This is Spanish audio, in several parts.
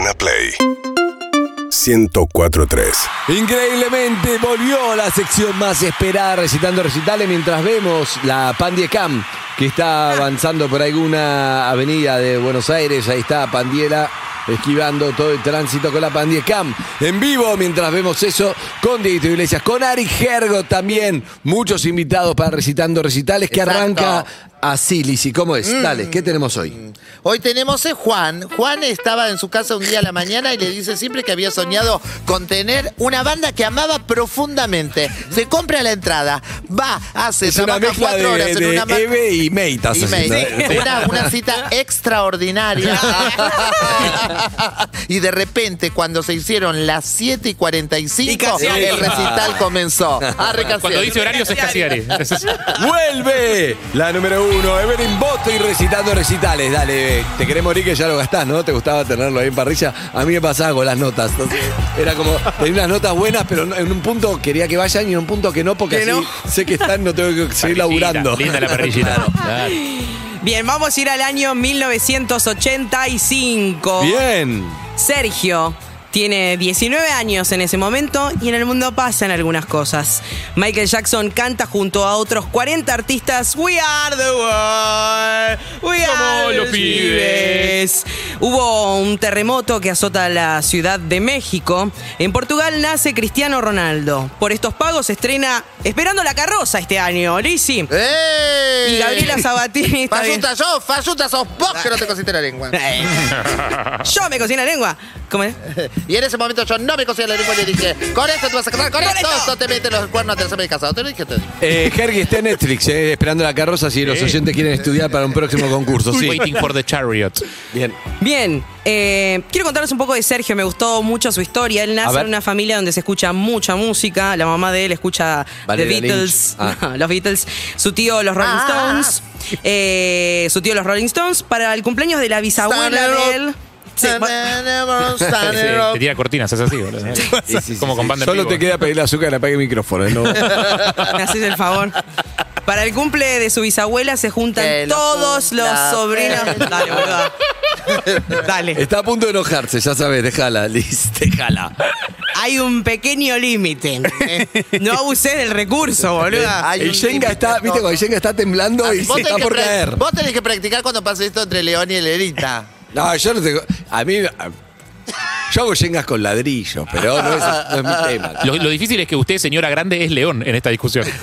Urbana Play 1043. Increíblemente volvió la sección más esperada recitando recitales mientras vemos la Pandiecam que está avanzando por alguna avenida de Buenos Aires. Ahí está Pandiela esquivando todo el tránsito con la Pandiecam en vivo mientras vemos eso con Dieguito Iglesias, con Ari Gergo también. Muchos invitados para recitando recitales que Exacto. arranca así, Lisi. ¿Cómo es? Dale, ¿qué tenemos hoy? Hoy tenemos a Juan. Juan estaba en su casa un día a la mañana y le dice siempre que había soñado con tener una banda que amaba profundamente. Se compra la entrada, va, hace, Es una trabaja mezcla cuatro horas de, en de una ma- Eve y May. estás y haciendo, ¿eh? una, una cita extraordinaria. y de repente, cuando se hicieron las 7 y 45, Y el recital comenzó. Arre, Cuando dice horarios es Casiari. ¡Vuelve! La número uno, Evelyn Boto y recitando recitales. Dale, te querés morir que ya lo gastás, ¿no? ¿Te gustaba tenerlo ahí en parrilla? A mí me pasaba con las notas. Entonces, era como, tenía unas notas buenas, pero en un punto quería que vayan y en un punto que no, porque Que así no. sé que están, no tengo que seguir Parrillita, laburando. Linda la parrillita. Claro. Bien, vamos a ir al año 1985. Bien. Sergio tiene 19 años en ese momento y en el mundo pasan algunas cosas. Michael Jackson canta junto a otros 40 artistas We are the world, we are los los pibes. pibes. Hubo un terremoto que azota la Ciudad de México. En Portugal nace Cristiano Ronaldo. Por estos pagos se estrena Esperando la carroza este año, Lizzy. ¡Ey! Y Gabriela Sabatini. Falluta yo, falluta sos vos que no te cosiste la lengua. Yo me cocino la lengua. ¿Cómo es? Y en ese momento yo no me cosía la lengua y le dije, con esto te vas a casar, con, Con esto, esto. te metes los cuernos a tercer casado. Te lo te. Eh, Hergy está en Netflix, eh, esperando la carroza si los oyentes quieren estudiar para un próximo concurso. Sí. Waiting for the chariot. Bien. Bien, eh, quiero contarles un poco de Sergio, me gustó mucho su historia. Él nace en una familia donde se escucha mucha música. La mamá de él escucha Valeria The Beatles. Ah. no, los Beatles. Su tío los Rolling Ah. Stones. eh, su tío los Rolling Stones. Para el cumpleaños de la bisabuela de él. Sí, te tira cortinas, es así, boludo. Sí, sí, sí, Como con banda Solo te queda pedir el azúcar, apague el micrófono. ¿no? me haces el favor. Para el cumple de su bisabuela se juntan lo todos los cumpla sobrinos. Dale, boluda. Dale. Está a punto de enojarse, ya sabes, déjala, Liz, déjala. Hay un pequeño límite. No abuses del recurso, boluda. Hay El un Shenga límite, está, no. viste, cuando el Shenga está temblando y Vos se tenés está que por pra- caer. Vos tenés que practicar cuando pase esto entre León y Elerita. No, yo no tengo. A mí. a- yo hago Shengas con ladrillos, pero no es, no es mi tema. Lo, lo difícil es que usted, señora grande, es león en esta discusión.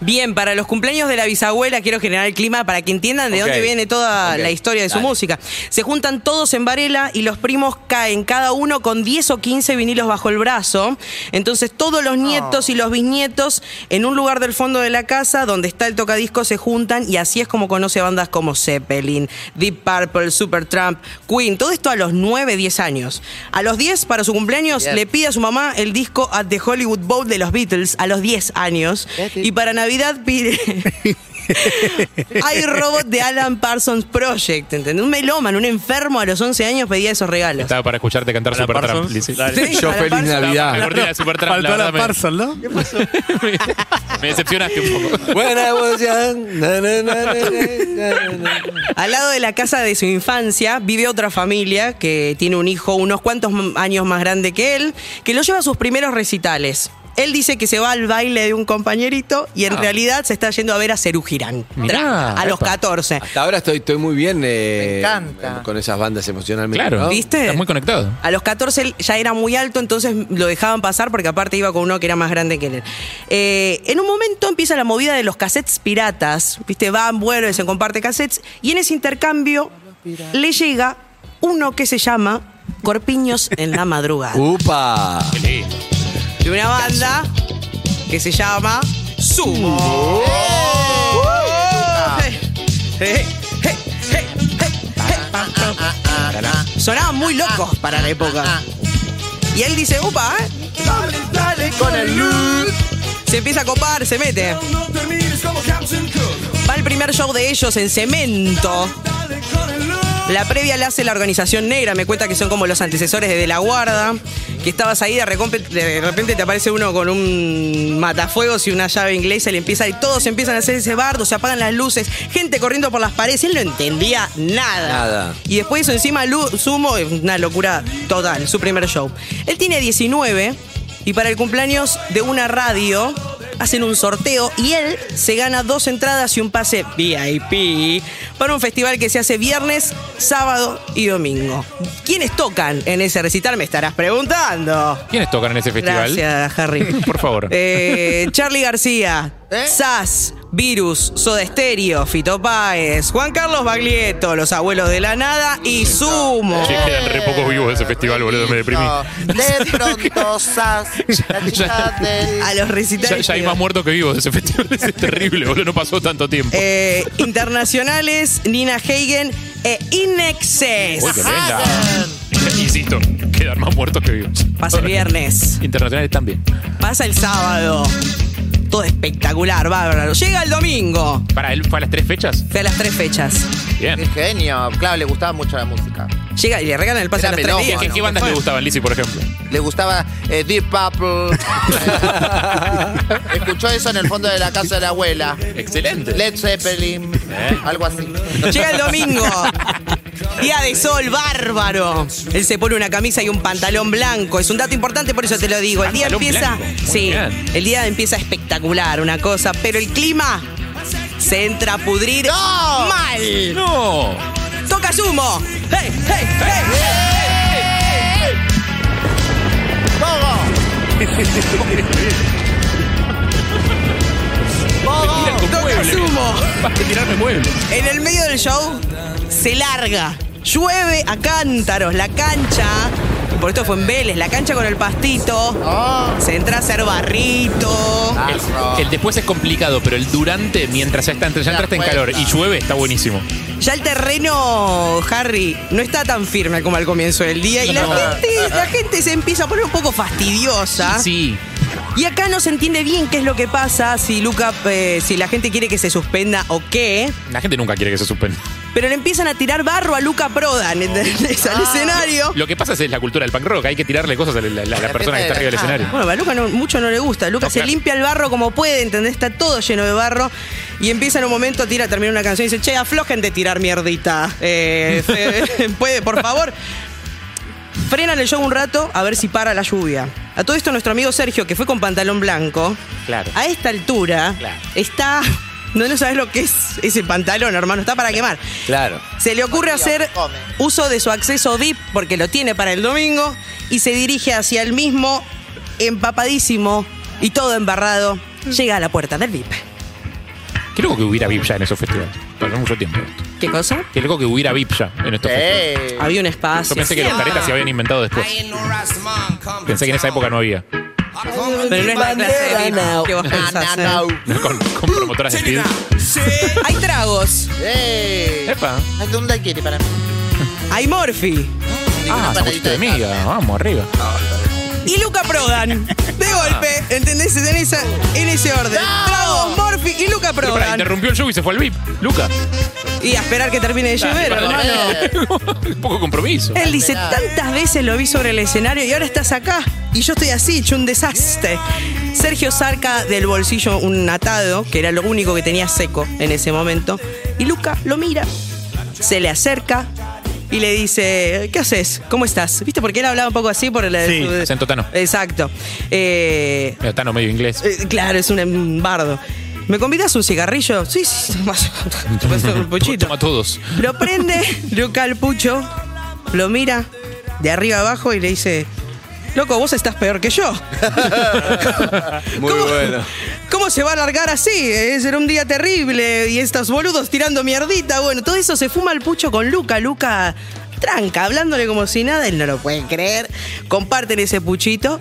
Bien, para los cumpleaños de la bisabuela quiero generar el clima para que entiendan de Ok. dónde viene toda Ok. la historia de su Dale. música. Se juntan todos en Varela y los primos caen cada uno con 10 o 15 vinilos bajo el brazo. Entonces todos los nietos y los bisnietos en un lugar del fondo de la casa donde está el tocadisco se juntan y así es como conoce bandas como Zeppelin, Deep Purple, Supertramp, Queen, todo esto a los 9, 10 años. A los 10 para su cumpleaños Bien. le pide a su mamá el disco At the Hollywood Bowl de los Beatles a los 10 años y para Navidad pide Hay robot de Alan Parsons Project, ¿entendés? Un melómano, un enfermo a los 11 años pedía esos regalos. Estaba para escucharte cantar Alan Supertramp, Parsons. Lizzy. Dale. Sí, Yo Alan feliz Parsons. Navidad. Supertramp, Faltó la a la verdad, me- Parson, ¿no? Me decepcionaste un poco. When I was young, na, na, na, na, na, na, na. Al lado de la casa de su infancia vive otra familia que tiene un hijo unos cuantos m- años más grande que él, que lo lleva a sus primeros recitales. Él dice que se va al baile de un compañerito y en realidad se está yendo a ver a Cerú Girán. Mirá, a los epa. 14. Hasta ahora estoy, estoy muy bien eh, Me encanta. con esas bandas emocionalmente. Claro. ¿no? ¿Viste? Estás muy conectado. A los 14 él ya era muy alto, entonces lo dejaban pasar porque aparte iba con uno que era más grande que él. Eh, en un momento empieza la movida de los cassettes piratas. Viste, van, vuelven, se comparte cassettes. Y en ese intercambio le llega uno que se llama Corpiños en la madrugada. ¡Upa! Qué lindo. De una banda que se llama Sumo. Eh, eh, eh. Sonaban muy locos para la época. Y él dice, upa, ¿eh? Dale, dale con el look. Se empieza a copar, se mete. Va el primer show de ellos en cemento. La previa la hace la organización negra, me cuenta que son como los antecesores de De la Guarda, que estabas ahí, de repente, de repente te aparece uno con un matafuegos y una llave inglesa y le empieza, y todos empiezan a hacer ese bardo, se apagan las luces, gente corriendo por las paredes, él no entendía nada. Nada. Y después eso encima Sumo, es una locura total, su primer show. Él tiene 19 y para el cumpleaños de una radio hacen un sorteo y él se gana dos entradas y un pase VIP para un festival que se hace viernes, sábado y domingo. ¿Quiénes tocan en ese recital? Me estarás preguntando. ¿Quiénes tocan en ese festival? Gracias, Harry. Por favor. Eh, Charlie García, ¿Eh? Sass, Virus, Soda Stereo, Fito Páez, Juan Carlos Baglietto, Los Abuelos de la Nada y Sumo. Sí, quedan re pocos vivos de ese festival, boludo, me deprimí. De pronto, Sas, la chica del... A los recitales. ya hay más muertos que vivos de ese festival. Es terrible, boludo, no pasó tanto tiempo. Eh, internacionales, Nina Hagen e Inexcess. Uy, qué linda. Insisto, quedan más muertos que vivos. Pasa el viernes, Internacionales también. pasa el sábado. Todo espectacular, bárbaro. Llega el domingo. ¿Para él fue a las tres fechas? Fue a las tres fechas. Bien. Qué genio. Claro, le gustaba mucho la música. Llega y le regalan el pase a Era tres días. ¿Qué, bandas le gustaban, Lizzy, por ejemplo? Le gustaba eh, Deep Purple. Escuchó eso en el fondo de la casa de la abuela. Excelente. Led Zeppelin. Algo así. Llega el domingo. Día de sol, bárbaro. Él se pone una camisa y un pantalón blanco. Es un dato importante, por eso te lo digo. El día empieza. Sí, el día empieza espectacular, una cosa. Pero el clima se entra a pudrir ¡No! mal. No. Toca sumo. ¡Hey, hey, hey! Con Toca sumo. Vas a tirarme muebles. En el medio del show se larga. Llueve a cántaros. La cancha. Por esto fue en Vélez. La cancha con el pastito. Oh, Se entra a hacer barrito. barro. El después es complicado, pero el durante, mientras ya, está, ya entraste en calor y llueve, está buenísimo. Ya el terreno, Harry, no está tan firme como al comienzo del día. Y la, gente, la gente se empieza a poner un poco fastidiosa. Sí. Y acá no se entiende bien qué es lo que pasa, si Luca, eh, si la gente quiere que se suspenda o qué. La gente nunca quiere que se suspenda. Pero le empiezan a tirar barro a Luca Prodan ¿entendés? al escenario. Lo que pasa es la cultura del punk rock. Hay que tirarle cosas a la, la- la persona que está arriba del Ah. escenario. Bueno, a Luca no- mucho no le gusta. Luca No, se claro. limpia el barro como puede, ¿entendés? Está todo lleno de barro. Y empieza en un momento, tira, termina una canción y dice, che, aflojen de tirar mierdita. Eh, puede, por favor. Frenan el show un rato a ver si para la lluvia. A todo esto nuestro amigo Sergio, que fue con pantalón blanco, Claro. a esta altura Claro. está... No, no sabes lo que es ese pantalón, hermano. Está para quemar. Claro. Se le ocurre hacer uso de su acceso VIP porque lo tiene para el domingo y se dirige hacia el mismo empapadísimo y todo embarrado. Llega a la puerta del VIP. Qué loco que hubiera VIP ya en esos festivales. Pasó mucho tiempo esto. ¿Qué cosa? Qué loco que hubiera VIP ya en estos festivales. Eh, Había un espacio. Yo pensé que los caretas se habían inventado después. Pensé que en esa época no había. Pero no es la clase de Bandera, que vos pensás. ¿eh? Con, con promotoras de speed. Hay tragos. Eh. Epa. Ay, ¿Dónde quiere para mí? Hay Morphy. Ah, sanguchito de miga. Vamos, arriba. Y Luca Prodan. De golpe, ¿entendés? En, esa- en ese orden. Tragos, Morphy y Luca Pero pará, Prodan. interrumpió el show y se fue al VIP. Luca. Y a esperar que termine de llover, hermano. Un poco compromiso. Él dice, tantas veces lo vi sobre el escenario y ahora estás acá. Y yo estoy así, hecho un desastre. Sergio saca del bolsillo un atado, que era lo único que tenía seco en ese momento. Y Luca lo mira, se le acerca y le dice, ¿qué haces? ¿Cómo estás? ¿Viste? Porque él hablaba un poco así por el... Sí, acento tano. Exacto. Eh, Medio Tano medio inglés. eh, claro, es un, un bardo. ¿Me convidas un cigarrillo? Sí, sí, más. un puchito. Toma todos. Lo prende, Luca al pucho, lo mira de arriba abajo y le dice, loco, vos estás peor que yo. Muy ¿Cómo- bueno. ¿Cómo se va a largar así? Eh, Será un día terrible y estos boludos tirando mierdita. Bueno, todo eso se fuma el pucho con Luca. Luca tranca, hablándole como si nada, él no lo puede creer. Comparten ese puchito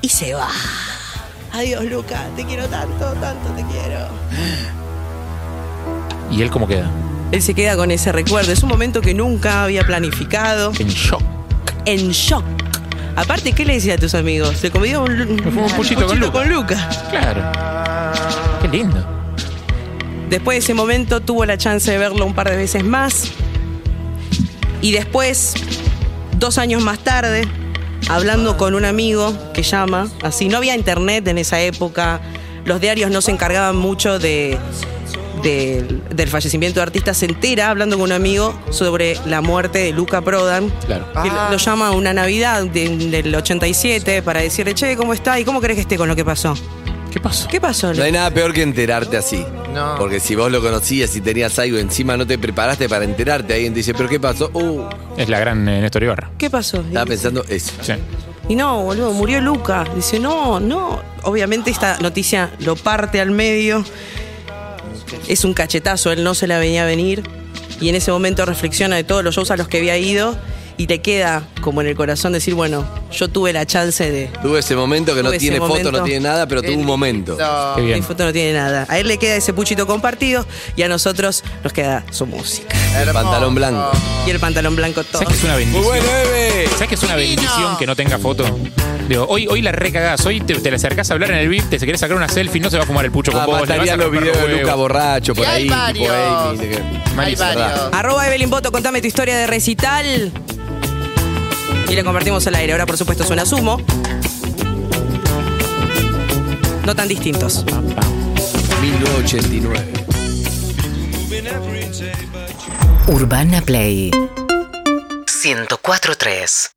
y se va. Adiós, Luca, te quiero tanto, tanto te quiero. ¿Y él cómo queda? Él se queda con ese recuerdo. Es un momento que nunca había planificado. En shock. En shock. Aparte, ¿qué le decía a tus amigos? Se comió un, fumó un puchito con Luca. con Luca. Claro. Qué lindo. Después de ese momento tuvo la chance de verlo un par de veces más. Y después, dos años más tarde, hablando con un amigo que llama, así, no había internet en esa época, los diarios no se encargaban mucho de, del- del fallecimiento de artistas, se entera hablando con un amigo sobre la muerte de Luca Prodan. Claro. que Ah. lo llama una Navidad de- del 87 para decirle, che, ¿cómo está? ¿Y cómo crees que esté con lo que pasó? ¿Qué pasó? ¿Qué pasó? No hay nada peor que enterarte así. No. Porque si vos lo conocías y tenías algo encima, no te preparaste para enterarte. Alguien te dice, ¿pero qué pasó? Uh, Es la gran eh, Néstor Ibarra. ¿Qué pasó? estaba pensando eso. Sí. Y no, boludo, murió Luca. Dice, no, no. Obviamente esta noticia lo parte al medio. Es un cachetazo, él no se la venía a venir. Y en ese momento reflexiona de todos los shows a los que había ido. Y le queda como en el corazón decir, bueno, yo tuve la chance de... Tuve ese momento que no tiene foto, momento. no tiene nada, pero tuvo un momento. No. Qué bien. Mi foto no tiene nada. A él le queda ese puchito compartido y a nosotros nos queda su música. El Hermoso. pantalón blanco. Y el pantalón blanco todo. ¿Sabes que es una Muy bendición? bueno, Eve. ¿Sabes que es una Divino. bendición que no tenga foto? Digo, hoy, hoy la recagás, hoy te, te la acercás a hablar en el VIP, te se querés sacar una selfie, no se va a fumar el pucho con Ah, vos. le vas a estarían los videos de. Luca borracho por Y hay ahí, tipo varios. Hay Malísimo, varios. Arroba Evelyn Boto, contame tu historia de recital. Y le compartimos al aire. Ahora, por supuesto, suena sumo. No tan distintos. 1989. Urbana Play 104.3